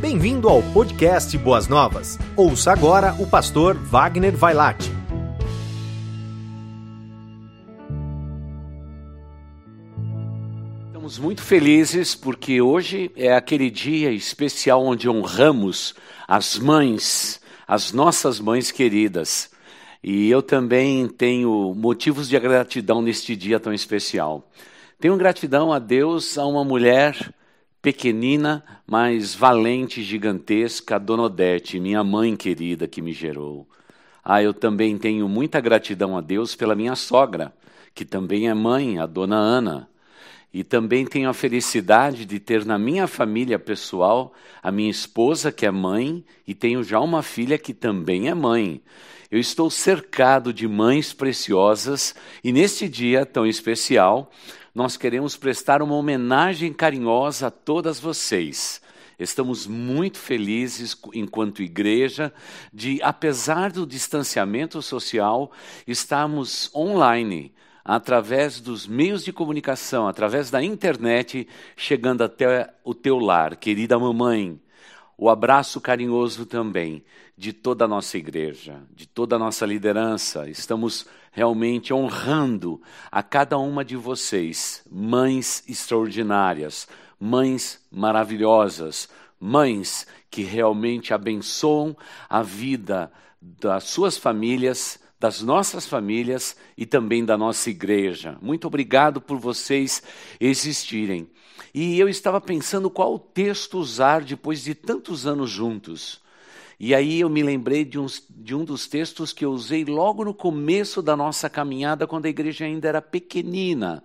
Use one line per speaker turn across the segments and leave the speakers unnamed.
Bem-vindo ao podcast Boas Novas. Ouça agora o pastor Wagner Vailate.
Estamos muito felizes porque hoje é aquele dia especial onde honramos as mães, as nossas mães queridas. E eu também tenho motivos de gratidão neste dia tão especial. Tenho gratidão a Deus, a uma mulher pequenina, mas valente, gigantesca, Dona Odete, minha mãe querida que me gerou. Ah, eu também tenho muita gratidão a Deus pela minha sogra, que também é mãe, a Dona Ana. E também tenho a felicidade de ter na minha família pessoal a minha esposa, que é mãe, e tenho já uma filha que também é mãe. Eu estou cercado de mães preciosas e neste dia tão especial, nós queremos prestar uma homenagem carinhosa a todas vocês. Estamos muito felizes, enquanto igreja, de, apesar do distanciamento social, estarmos online, através dos meios de comunicação, através da internet, chegando até o teu lar. Querida mamãe, o abraço carinhoso também de toda a nossa igreja, de toda a nossa liderança. Estamos realmente honrando a cada uma de vocês, mães extraordinárias, mães maravilhosas, mães que realmente abençoam a vida das suas famílias, das nossas famílias e também da nossa igreja. Muito obrigado por vocês existirem. E eu estava pensando qual texto usar depois de tantos anos juntos. E aí eu me lembrei de, uns, de um dos textos que eu usei logo no começo da nossa caminhada, quando a igreja ainda era pequenina.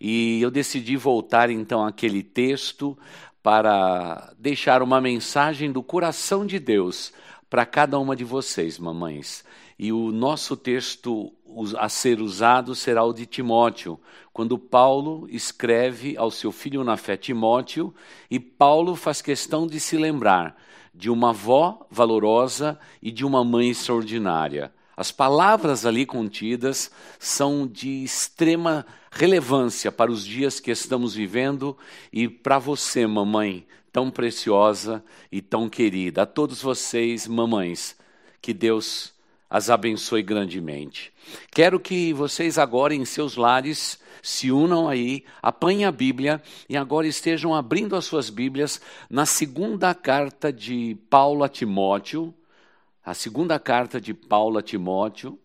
E eu decidi voltar então àquele texto para deixar uma mensagem do coração de Deus para cada uma de vocês, mamães. E o nosso texto a ser usado será o de Timóteo, quando Paulo escreve ao seu filho na fé Timóteo, e Paulo faz questão de se lembrar de uma avó valorosa e de uma mãe extraordinária. As palavras ali contidas são de extrema relevância para os dias que estamos vivendo e para você, mamãe, tão preciosa e tão querida. A todos vocês, mamães, que Deus as abençoe grandemente. Quero que vocês agora em seus lares se unam aí, apanhem a Bíblia e agora estejam abrindo as suas Bíblias na segunda carta de Paulo a Timóteo, a segunda carta de Paulo a Timóteo,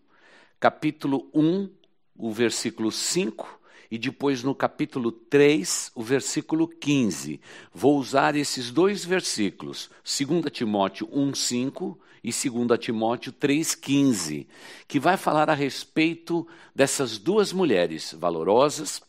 capítulo 1, o versículo 5 e depois no capítulo 3, o versículo 15. Vou usar esses dois versículos, 2 Timóteo 1, 5 e 2 Timóteo 3,15, que vai falar a respeito dessas duas mulheres valorosas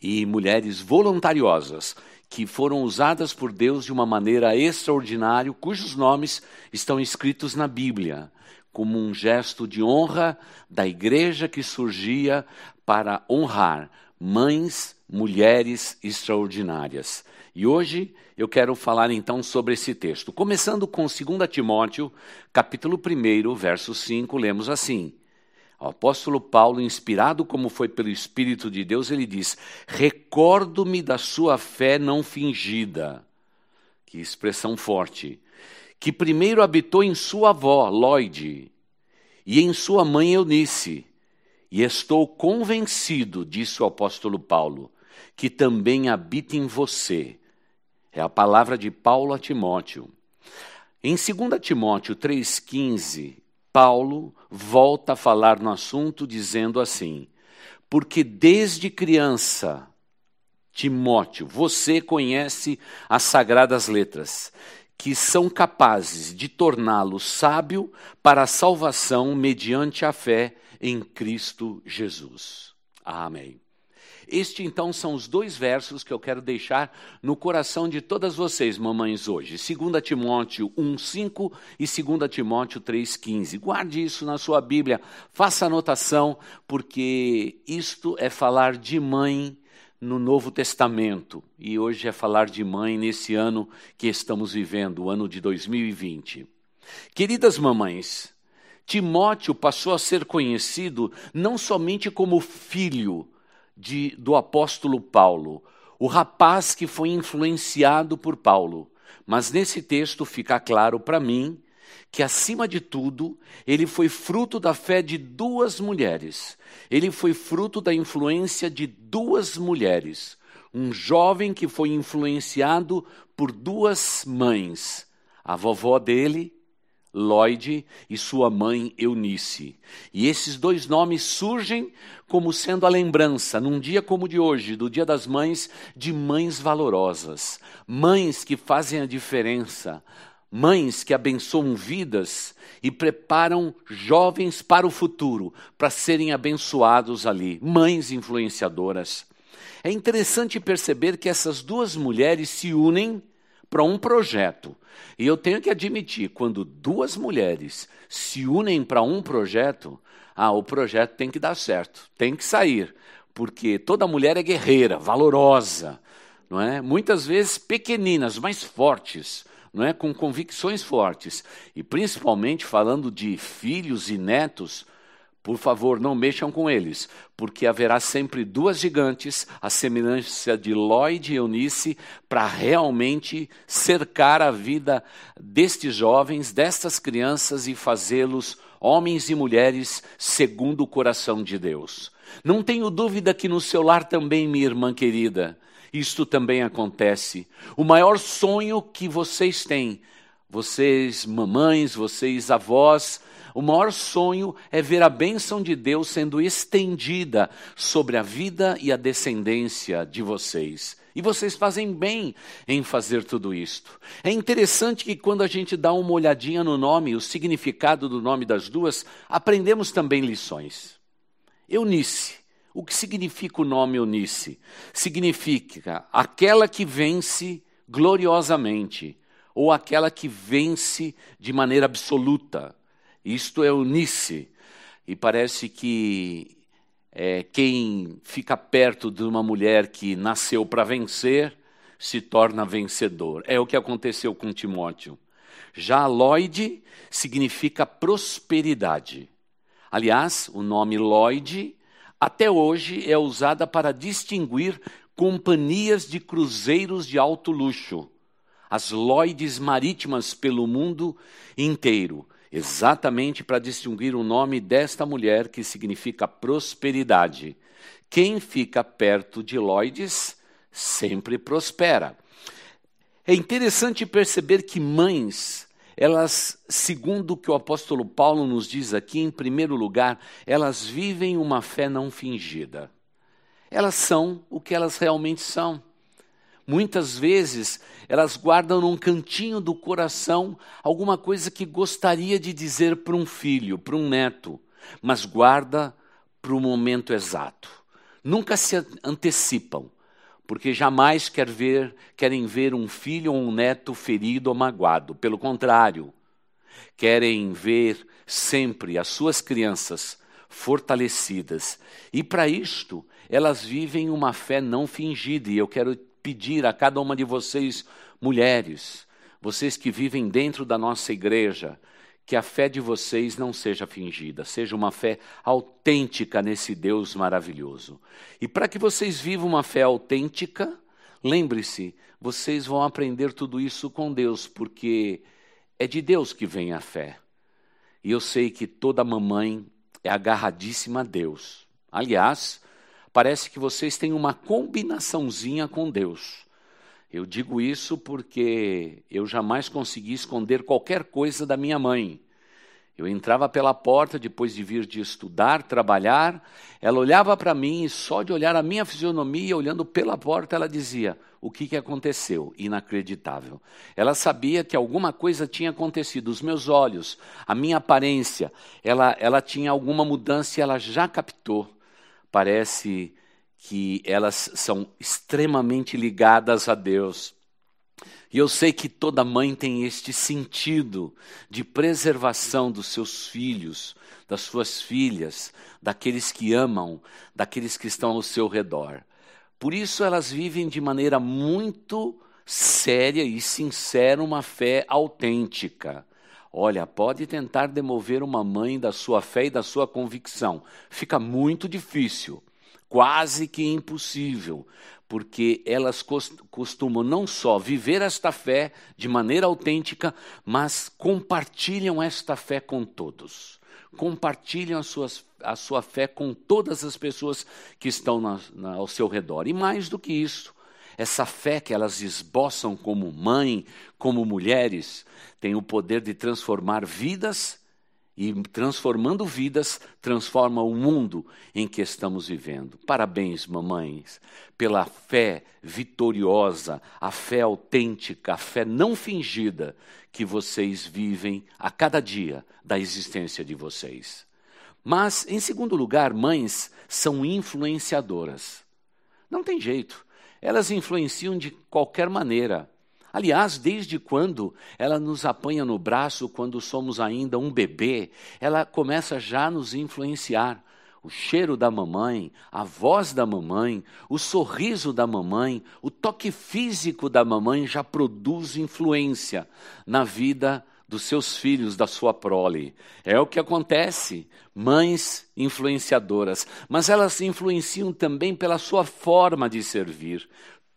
e mulheres voluntariosas que foram usadas por Deus de uma maneira extraordinária, cujos nomes estão escritos na Bíblia, como um gesto de honra da igreja que surgia para honrar mães, mulheres extraordinárias. E hoje eu quero falar então sobre esse texto. Começando com 2 Timóteo, capítulo 1, verso 5, lemos assim: O apóstolo Paulo, inspirado como foi pelo Espírito de Deus, ele diz: Recordo-me da sua fé não fingida. Que expressão forte. Que primeiro habitou em sua avó, Lloyd, e em sua mãe Eunice. E estou convencido, disse o apóstolo Paulo, que também habita em você é a palavra de Paulo a Timóteo. Em 2 Timóteo 3,15, Paulo volta a falar no assunto dizendo assim: Porque desde criança, Timóteo, você conhece as sagradas letras, que são capazes de torná-lo sábio para a salvação mediante a fé em Cristo Jesus. Amém. Este então são os dois versos que eu quero deixar no coração de todas vocês, mamães, hoje. 2 Timóteo 1,5 e 2 Timóteo 3,15. Guarde isso na sua Bíblia, faça anotação, porque isto é falar de mãe no Novo Testamento. E hoje é falar de mãe nesse ano que estamos vivendo, o ano de 2020. Queridas mamães, Timóteo passou a ser conhecido não somente como filho, de, do apóstolo Paulo, o rapaz que foi influenciado por Paulo, Mas nesse texto fica claro para mim que, acima de tudo, ele foi fruto da fé de duas mulheres. Ele foi fruto da influência de duas mulheres. Um jovem que foi influenciado por duas mães, a vovó dele Lloyd e sua mãe Eunice. E esses dois nomes surgem como sendo a lembrança, num dia como o de hoje, do Dia das Mães, de mães valorosas, mães que fazem a diferença, mães que abençoam vidas e preparam jovens para o futuro, para serem abençoados ali, mães influenciadoras. É interessante perceber que essas duas mulheres se unem para um projeto. E eu tenho que admitir, quando duas mulheres se unem para um projeto, ah, o projeto tem que dar certo, tem que sair, porque toda mulher é guerreira, valorosa, não é? Muitas vezes pequeninas, mas fortes, não é? Com convicções fortes. E principalmente falando de filhos e netos, por favor, não mexam com eles, porque haverá sempre duas gigantes, a semelhança de Lloyd e Eunice, para realmente cercar a vida destes jovens, destas crianças e fazê-los homens e mulheres segundo o coração de Deus. Não tenho dúvida que no seu lar também, minha irmã querida, isto também acontece. O maior sonho que vocês têm, vocês mamães, vocês avós, o maior sonho é ver a bênção de Deus sendo estendida sobre a vida e a descendência de vocês. E vocês fazem bem em fazer tudo isto. É interessante que quando a gente dá uma olhadinha no nome, o significado do nome das duas, aprendemos também lições. Eunice. O que significa o nome Eunice? Significa aquela que vence gloriosamente, ou aquela que vence de maneira absoluta. Isto é unice. E parece que é, quem fica perto de uma mulher que nasceu para vencer se torna vencedor. É o que aconteceu com Timóteo. Já Lloyd significa prosperidade. Aliás, o nome Lloyd até hoje é usada para distinguir companhias de cruzeiros de alto luxo, as Lloyds marítimas pelo mundo inteiro exatamente para distinguir o nome desta mulher que significa prosperidade. Quem fica perto de Lloydes sempre prospera. É interessante perceber que mães, elas, segundo o que o apóstolo Paulo nos diz aqui, em primeiro lugar, elas vivem uma fé não fingida. Elas são o que elas realmente são. Muitas vezes elas guardam num cantinho do coração alguma coisa que gostaria de dizer para um filho, para um neto, mas guarda para o momento exato. Nunca se antecipam, porque jamais quer ver, querem ver um filho ou um neto ferido ou magoado. Pelo contrário, querem ver sempre as suas crianças fortalecidas. E para isto, elas vivem uma fé não fingida, e eu quero pedir a cada uma de vocês, mulheres, vocês que vivem dentro da nossa igreja, que a fé de vocês não seja fingida, seja uma fé autêntica nesse Deus maravilhoso. E para que vocês vivam uma fé autêntica, lembre-se, vocês vão aprender tudo isso com Deus, porque é de Deus que vem a fé. E eu sei que toda mamãe é agarradíssima a Deus. Aliás, parece que vocês têm uma combinaçãozinha com Deus. Eu digo isso porque eu jamais consegui esconder qualquer coisa da minha mãe. Eu entrava pela porta depois de vir de estudar, trabalhar, ela olhava para mim e só de olhar a minha fisionomia, olhando pela porta, ela dizia: O que, que aconteceu? Inacreditável. Ela sabia que alguma coisa tinha acontecido. Os meus olhos, a minha aparência, ela, ela tinha alguma mudança e ela já captou parece que elas são extremamente ligadas a Deus. E eu sei que toda mãe tem este sentido de preservação dos seus filhos, das suas filhas, daqueles que amam, daqueles que estão ao seu redor. Por isso elas vivem de maneira muito séria e sincera uma fé autêntica. Olha, pode tentar demover uma mãe da sua fé e da sua convicção. Fica muito difícil, quase que impossível, porque elas costumam não só viver esta fé de maneira autêntica, mas compartilham esta fé com todos. Compartilham suas, a sua fé com todas as pessoas que estão na, na, ao seu redor. E mais do que isso, essa fé que elas esboçam como mãe, como mulheres, tem o poder de transformar vidas e transformando vidas, transforma o mundo em que estamos vivendo. Parabéns, mamães, pela fé vitoriosa, a fé autêntica, a fé não fingida que vocês vivem a cada dia da existência de vocês. Mas, em segundo lugar, mães são influenciadoras. Não tem jeito. Elas influenciam de qualquer maneira. Aliás, desde quando ela nos apanha no braço quando somos ainda um bebê, ela começa já a nos influenciar. O cheiro da mamãe, a voz da mamãe, o sorriso da mamãe, o toque físico da mamãe já produz influência na vida dos seus filhos, da sua prole. É o que acontece. Mães influenciadoras, mas elas influenciam também pela sua forma de servir.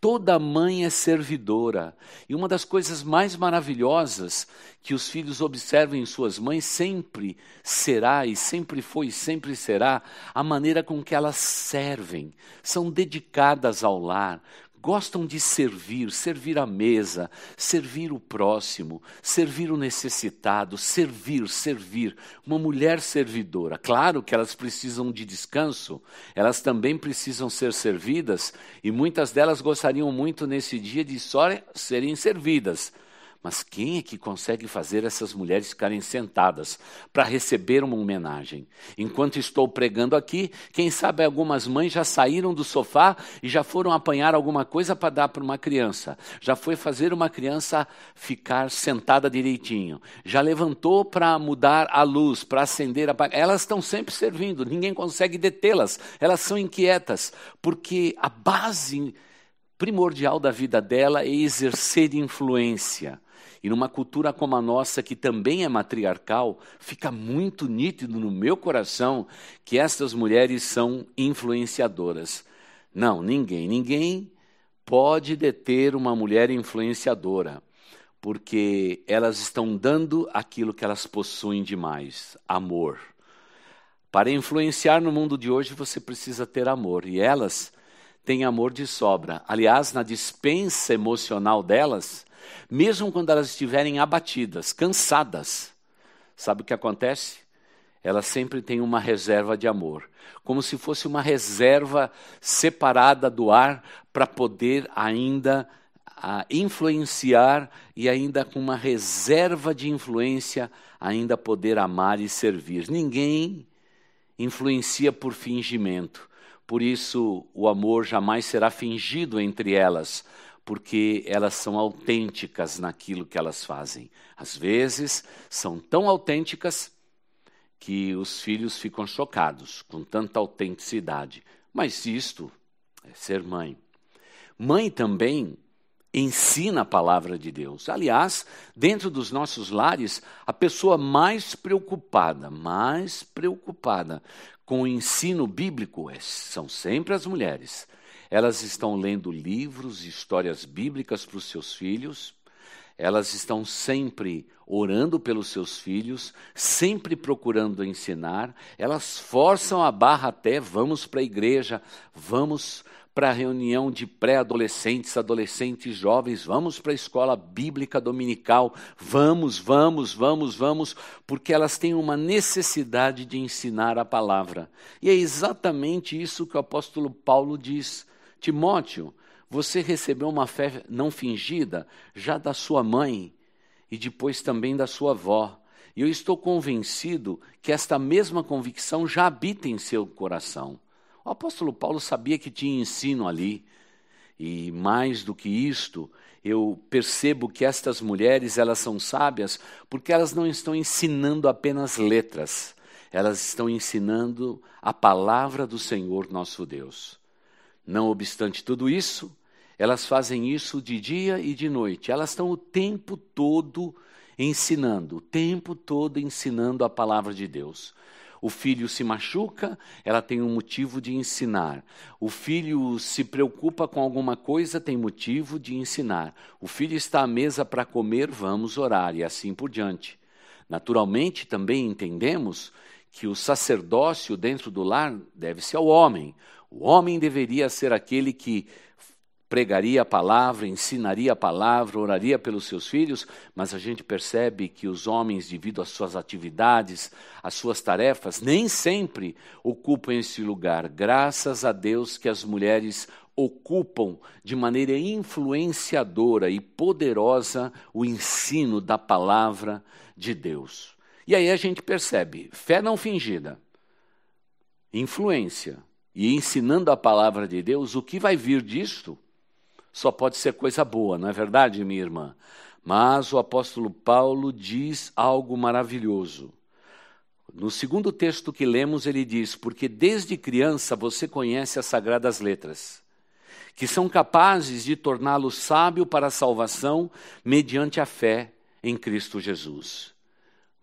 Toda mãe é servidora. E uma das coisas mais maravilhosas que os filhos observam em suas mães sempre será, e sempre foi, e sempre será, a maneira com que elas servem. São dedicadas ao lar, gostam de servir, servir a mesa, servir o próximo, servir o necessitado, servir, servir. Uma mulher servidora. Claro que elas precisam de descanso, elas também precisam ser servidas, e muitas delas gostariam muito nesse dia de só serem servidas mas quem é que consegue fazer essas mulheres ficarem sentadas para receber uma homenagem? Enquanto estou pregando aqui, quem sabe algumas mães já saíram do sofá e já foram apanhar alguma coisa para dar para uma criança. Já foi fazer uma criança ficar sentada direitinho. Já levantou para mudar a luz, para acender a. Elas estão sempre servindo, ninguém consegue detê-las. Elas são inquietas, porque a base primordial da vida dela é exercer influência. E numa cultura como a nossa, que também é matriarcal, fica muito nítido no meu coração que estas mulheres são influenciadoras. Não, ninguém, ninguém pode deter uma mulher influenciadora, porque elas estão dando aquilo que elas possuem de mais: amor. Para influenciar no mundo de hoje, você precisa ter amor, e elas têm amor de sobra. Aliás, na dispensa emocional delas, mesmo quando elas estiverem abatidas, cansadas, sabe o que acontece? Elas sempre têm uma reserva de amor, como se fosse uma reserva separada do ar para poder ainda a influenciar e ainda com uma reserva de influência ainda poder amar e servir. Ninguém influencia por fingimento. Por isso o amor jamais será fingido entre elas, porque elas são autênticas naquilo que elas fazem. Às vezes, são tão autênticas que os filhos ficam chocados com tanta autenticidade. Mas isto é ser mãe. Mãe também ensina a palavra de Deus. Aliás, dentro dos nossos lares, a pessoa mais preocupada, mais preocupada com o ensino bíblico é, são sempre as mulheres. Elas estão lendo livros e histórias bíblicas para os seus filhos, elas estão sempre orando pelos seus filhos, sempre procurando ensinar, elas forçam a barra até vamos para a igreja, vamos para a reunião de pré-adolescentes, adolescentes jovens, vamos para a escola bíblica dominical, vamos, vamos, vamos, vamos, porque elas têm uma necessidade de ensinar a palavra. E é exatamente isso que o apóstolo Paulo diz. Timóteo, você recebeu uma fé não fingida já da sua mãe e depois também da sua avó. E eu estou convencido que esta mesma convicção já habita em seu coração. O apóstolo Paulo sabia que tinha ensino ali. E mais do que isto, eu percebo que estas mulheres, elas são sábias porque elas não estão ensinando apenas letras. Elas estão ensinando a palavra do Senhor nosso Deus. Não obstante tudo isso, elas fazem isso de dia e de noite. Elas estão o tempo todo ensinando, o tempo todo ensinando a palavra de Deus. O filho se machuca, ela tem um motivo de ensinar. O filho se preocupa com alguma coisa, tem motivo de ensinar. O filho está à mesa para comer, vamos orar, e assim por diante. Naturalmente, também entendemos que o sacerdócio dentro do lar deve-se ao homem. O homem deveria ser aquele que pregaria a palavra, ensinaria a palavra, oraria pelos seus filhos, mas a gente percebe que os homens, devido às suas atividades, às suas tarefas, nem sempre ocupam esse lugar. Graças a Deus que as mulheres ocupam de maneira influenciadora e poderosa o ensino da palavra de Deus. E aí a gente percebe fé não fingida, influência e ensinando a palavra de Deus, o que vai vir disto só pode ser coisa boa, não é verdade, minha irmã? Mas o apóstolo Paulo diz algo maravilhoso. No segundo texto que lemos, ele diz: Porque desde criança você conhece as sagradas letras, que são capazes de torná-lo sábio para a salvação mediante a fé em Cristo Jesus.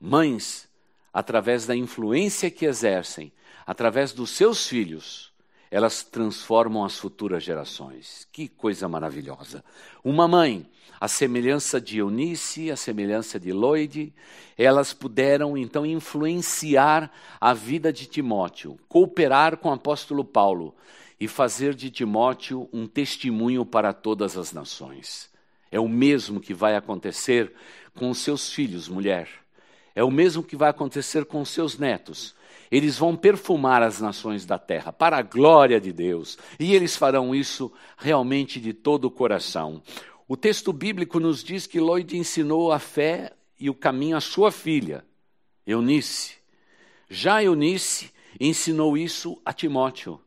Mães, através da influência que exercem, através dos seus filhos, elas transformam as futuras gerações. Que coisa maravilhosa. Uma mãe, a semelhança de Eunice, a semelhança de Lloyd, elas puderam então influenciar a vida de Timóteo, cooperar com o apóstolo Paulo e fazer de Timóteo um testemunho para todas as nações. É o mesmo que vai acontecer com os seus filhos, mulher. É o mesmo que vai acontecer com os seus netos eles vão perfumar as nações da terra para a glória de Deus, e eles farão isso realmente de todo o coração. O texto bíblico nos diz que Lloyd ensinou a fé e o caminho à sua filha, Eunice. Já Eunice ensinou isso a Timóteo.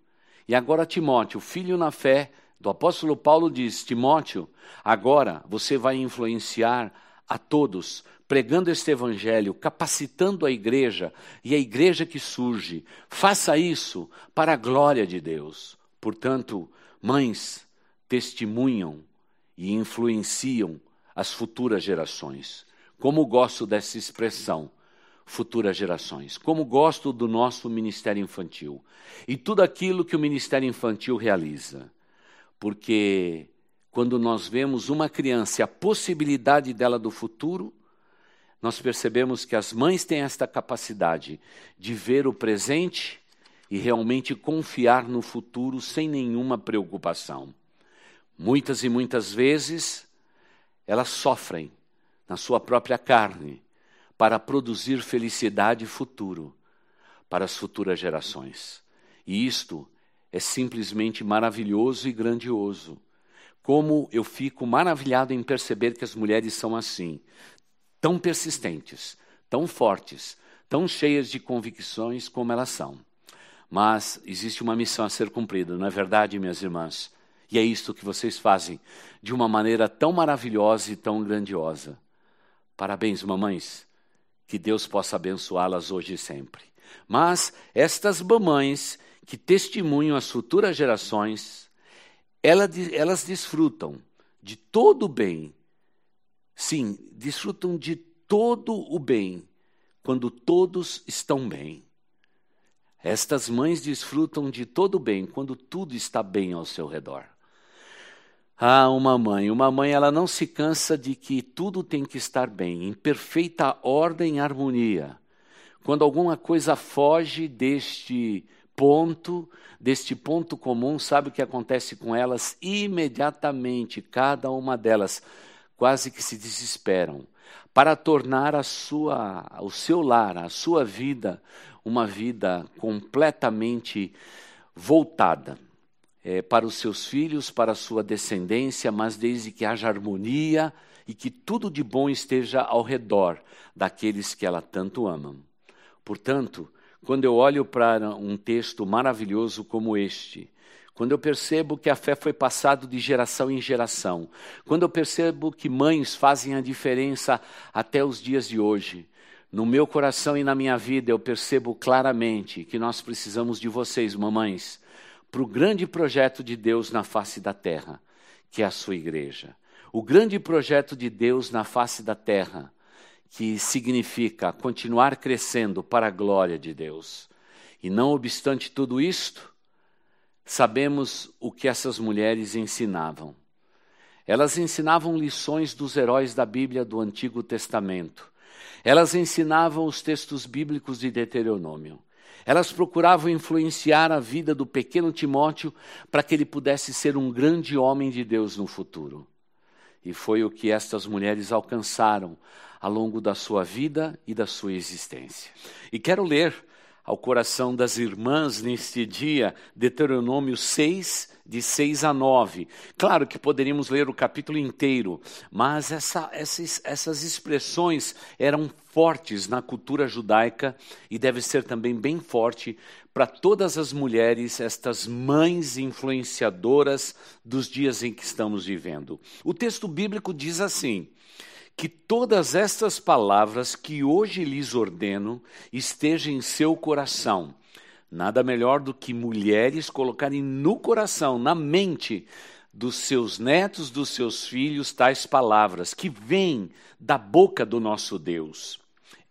E agora Timóteo, filho na fé do apóstolo Paulo diz: Timóteo, agora você vai influenciar a todos pregando este evangelho, capacitando a igreja e a igreja que surge. Faça isso para a glória de Deus. Portanto, mães testemunham e influenciam as futuras gerações. Como gosto dessa expressão, futuras gerações. Como gosto do nosso ministério infantil e tudo aquilo que o ministério infantil realiza. Porque quando nós vemos uma criança e a possibilidade dela do futuro, nós percebemos que as mães têm esta capacidade de ver o presente e realmente confiar no futuro sem nenhuma preocupação. Muitas e muitas vezes elas sofrem na sua própria carne para produzir felicidade futuro para as futuras gerações. E isto é simplesmente maravilhoso e grandioso. Como eu fico maravilhado em perceber que as mulheres são assim, tão persistentes, tão fortes, tão cheias de convicções como elas são. Mas existe uma missão a ser cumprida, não é verdade, minhas irmãs? E é isto que vocês fazem de uma maneira tão maravilhosa e tão grandiosa. Parabéns, mamães. Que Deus possa abençoá-las hoje e sempre. Mas estas mamães que testemunham as futuras gerações, elas desfrutam de todo o bem Sim, desfrutam de todo o bem quando todos estão bem. Estas mães desfrutam de todo o bem quando tudo está bem ao seu redor. Ah, uma mãe, uma mãe, ela não se cansa de que tudo tem que estar bem, em perfeita ordem e harmonia. Quando alguma coisa foge deste ponto, deste ponto comum, sabe o que acontece com elas? Imediatamente, cada uma delas quase que se desesperam para tornar a sua, o seu lar, a sua vida, uma vida completamente voltada é, para os seus filhos, para a sua descendência, mas desde que haja harmonia e que tudo de bom esteja ao redor daqueles que ela tanto ama. Portanto, quando eu olho para um texto maravilhoso como este, quando eu percebo que a fé foi passada de geração em geração, quando eu percebo que mães fazem a diferença até os dias de hoje, no meu coração e na minha vida eu percebo claramente que nós precisamos de vocês, mamães, para o grande projeto de Deus na face da terra, que é a sua igreja. O grande projeto de Deus na face da terra, que significa continuar crescendo para a glória de Deus. E não obstante tudo isto, sabemos o que essas mulheres ensinavam. Elas ensinavam lições dos heróis da Bíblia do Antigo Testamento. Elas ensinavam os textos bíblicos de Deuteronômio. Elas procuravam influenciar a vida do pequeno Timóteo para que ele pudesse ser um grande homem de Deus no futuro. E foi o que estas mulheres alcançaram ao longo da sua vida e da sua existência. E quero ler ao coração das irmãs neste dia, Deuteronômio 6, de 6 a 9. Claro que poderíamos ler o capítulo inteiro, mas essa, essas, essas expressões eram fortes na cultura judaica e deve ser também bem forte para todas as mulheres, estas mães influenciadoras dos dias em que estamos vivendo. O texto bíblico diz assim: que todas estas palavras que hoje lhes ordeno estejam em seu coração. Nada melhor do que mulheres colocarem no coração, na mente dos seus netos, dos seus filhos, tais palavras que vêm da boca do nosso Deus.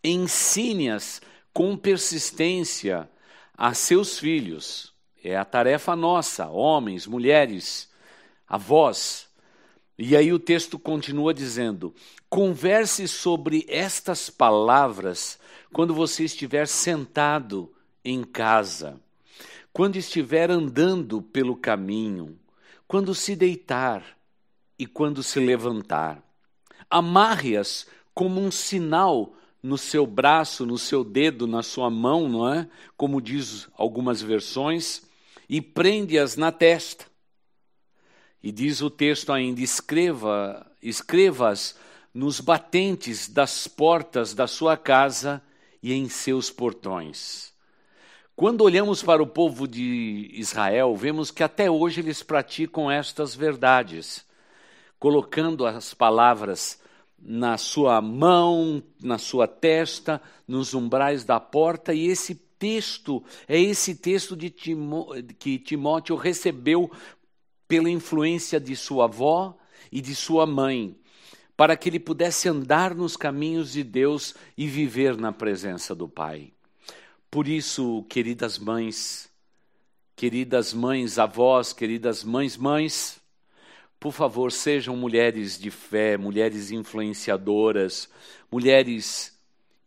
Ensine-as com persistência a seus filhos. É a tarefa nossa, homens, mulheres, avós, e aí o texto continua dizendo: converse sobre estas palavras quando você estiver sentado em casa, quando estiver andando pelo caminho, quando se deitar e quando se levantar. Amarre-as como um sinal no seu braço, no seu dedo, na sua mão, não é? Como diz algumas versões, e prende-as na testa. E diz o texto ainda: escreva, escrevas nos batentes das portas da sua casa e em seus portões. Quando olhamos para o povo de Israel, vemos que até hoje eles praticam estas verdades, colocando as palavras na sua mão, na sua testa, nos umbrais da porta, e esse texto é esse texto de Timó que Timóteo recebeu pela influência de sua avó e de sua mãe, para que ele pudesse andar nos caminhos de Deus e viver na presença do Pai. Por isso, queridas mães, queridas mães, avós, queridas mães, mães, por favor, sejam mulheres de fé, mulheres influenciadoras, mulheres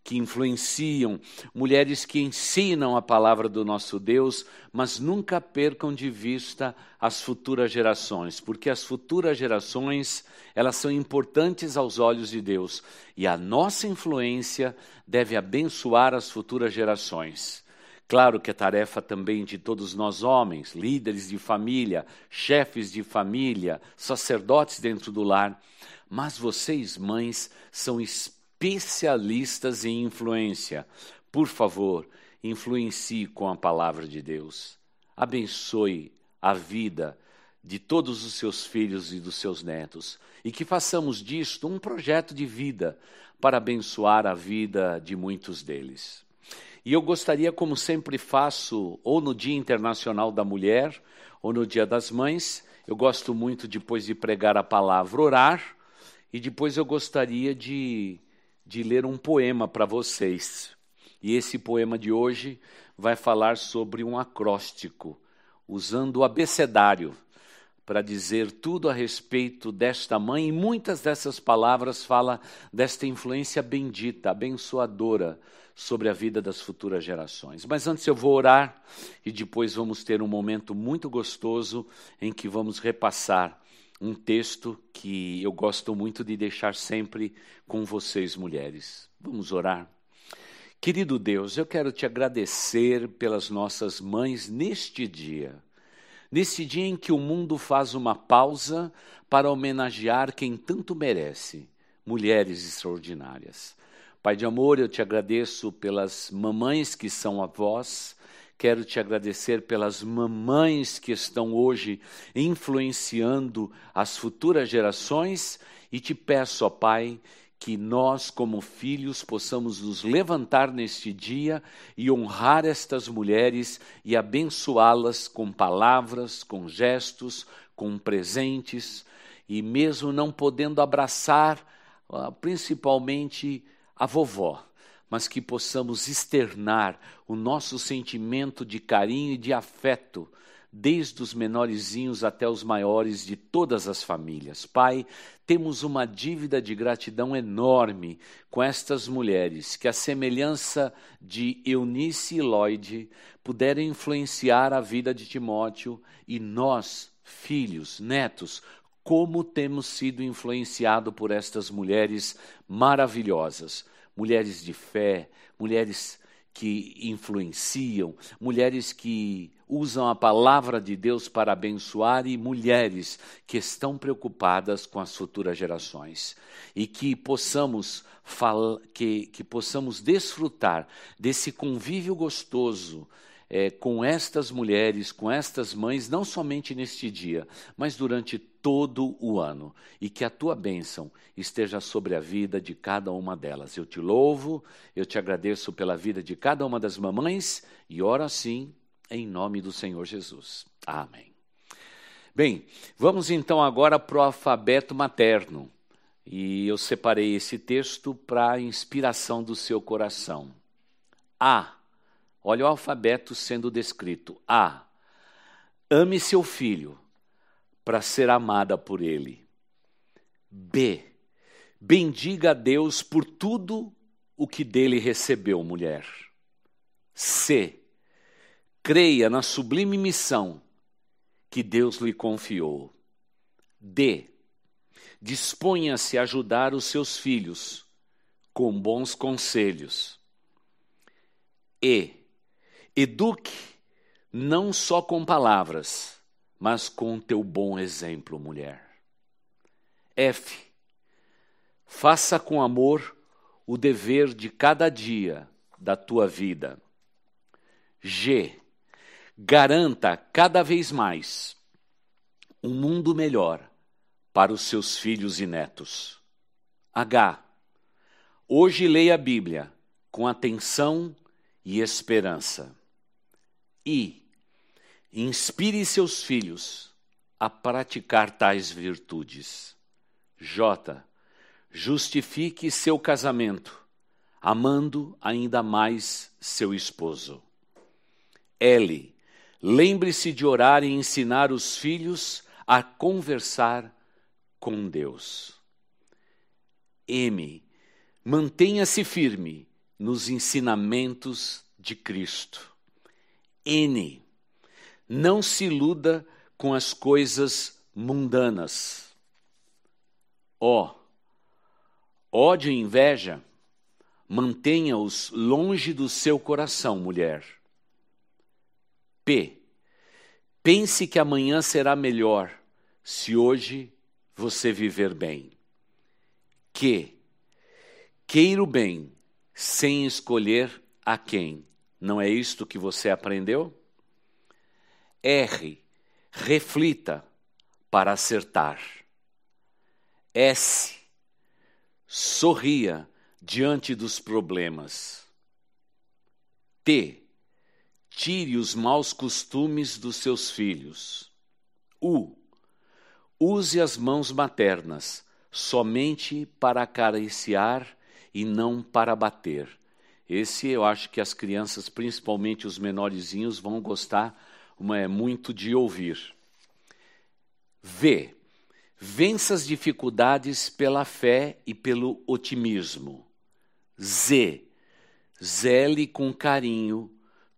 que influenciam, mulheres que ensinam a palavra do nosso Deus, mas nunca percam de vista as futuras gerações, porque as futuras gerações, elas são importantes aos olhos de Deus, e a nossa influência deve abençoar as futuras gerações. Claro que é tarefa também de todos nós homens, líderes de família, chefes de família, sacerdotes dentro do lar, mas vocês, mães, são espíritos especialistas em influência. Por favor, influencie com a palavra de Deus. Abençoe a vida de todos os seus filhos e dos seus netos e que façamos disto um projeto de vida para abençoar a vida de muitos deles. E eu gostaria, como sempre faço, ou no Dia Internacional da Mulher, ou no Dia das Mães, eu gosto muito, depois de pregar a palavra, orar, e depois eu gostaria de de ler um poema para vocês. E esse poema de hoje vai falar sobre um acróstico, usando o abecedário para dizer tudo a respeito desta mãe, e muitas dessas palavras fala desta influência bendita, abençoadora sobre a vida das futuras gerações. Mas antes eu vou orar e depois vamos ter um momento muito gostoso em que vamos repassar um texto que eu gosto muito de deixar sempre com vocês, mulheres. Vamos orar. Querido Deus, eu quero te agradecer pelas nossas mães neste dia. Neste dia em que o mundo faz uma pausa para homenagear quem tanto merece, mulheres extraordinárias. Pai de amor, eu te agradeço pelas mamães que são avós, Quero te agradecer pelas mamães que estão hoje influenciando as futuras gerações e te peço, ó Pai, que nós, como filhos, possamos nos levantar neste dia e honrar estas mulheres e abençoá-las com palavras, com gestos, com presentes, e mesmo não podendo abraçar, principalmente, a vovó, mas que possamos externar o nosso sentimento de carinho e de afeto desde os menorzinhos até os maiores de todas as famílias. Pai, temos uma dívida de gratidão enorme com estas mulheres, que a semelhança de Eunice e Lloyd puderam influenciar a vida de Timóteo e nós, filhos, netos, como temos sido influenciados por estas mulheres maravilhosas, mulheres de fé, mulheres que influenciam, mulheres que usam a palavra de Deus para abençoar e mulheres que estão preocupadas com as futuras gerações. E que possamos que, que possamos desfrutar desse convívio gostoso é, com estas mulheres, com estas mães, não somente neste dia, mas durante todo o ano. E que a tua bênção esteja sobre a vida de cada uma delas. Eu te louvo, eu te agradeço pela vida de cada uma das mamães e oro assim em nome do Senhor Jesus. Amém. Bem, vamos então agora para o alfabeto materno. E eu separei esse texto para a inspiração do seu coração. A Olha o alfabeto sendo descrito. A. Ame seu filho para ser amada por ele. B. Bendiga a Deus por tudo o que dele recebeu, mulher. C. Creia na sublime missão que Deus lhe confiou. D. Disponha-se a ajudar os seus filhos com bons conselhos. E Eduque não só com palavras, mas com teu bom exemplo, mulher. F. Faça com amor o dever de cada dia da tua vida. G. Garanta cada vez mais um mundo melhor para os seus filhos e netos. H. Hoje leia a Bíblia com atenção e esperança e inspire seus filhos a praticar tais virtudes. J. Justifique seu casamento, amando ainda mais seu esposo. L. Lembre-se de orar e ensinar os filhos a conversar com Deus. M. Mantenha-se firme nos ensinamentos de Cristo. N. Não se iluda com as coisas mundanas. O. Ódio e inveja, mantenha-os longe do seu coração, mulher. P. Pense que amanhã será melhor se hoje você viver bem. Q. Queira o bem sem escolher a quem. Não é isto que você aprendeu? R. Reflita para acertar. S. Sorria diante dos problemas. T. Tire os maus costumes dos seus filhos. U. Use as mãos maternas somente para acariciar e não para bater. Esse eu acho que as crianças, principalmente os menorzinhos, vão gostar é, muito de ouvir. V. Vença as dificuldades pela fé e pelo otimismo. Z. Zele com carinho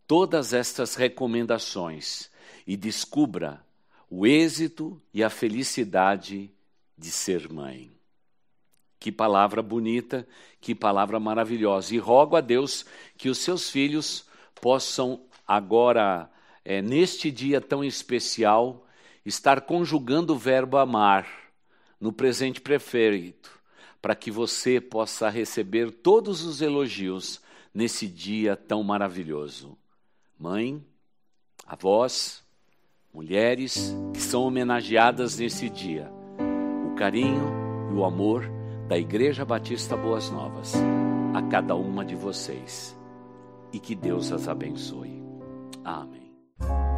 todas estas recomendações e descubra o êxito e a felicidade de ser mãe. Que palavra bonita, que palavra maravilhosa. E rogo a Deus que os seus filhos possam agora, é, neste dia tão especial, estar conjugando o verbo amar no presente prefeito, para que você possa receber todos os elogios nesse dia tão maravilhoso. Mãe, avós, mulheres que são homenageadas nesse dia, o carinho e o amor da Igreja Batista Boas Novas a cada uma de vocês e que Deus as abençoe. Amém.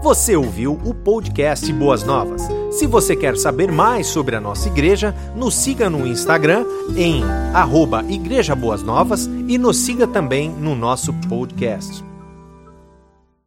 Você ouviu o podcast Boas Novas? Se você quer saber mais sobre a nossa igreja, nos siga no Instagram em arroba Igreja Boas Novas e nos siga também no nosso podcast.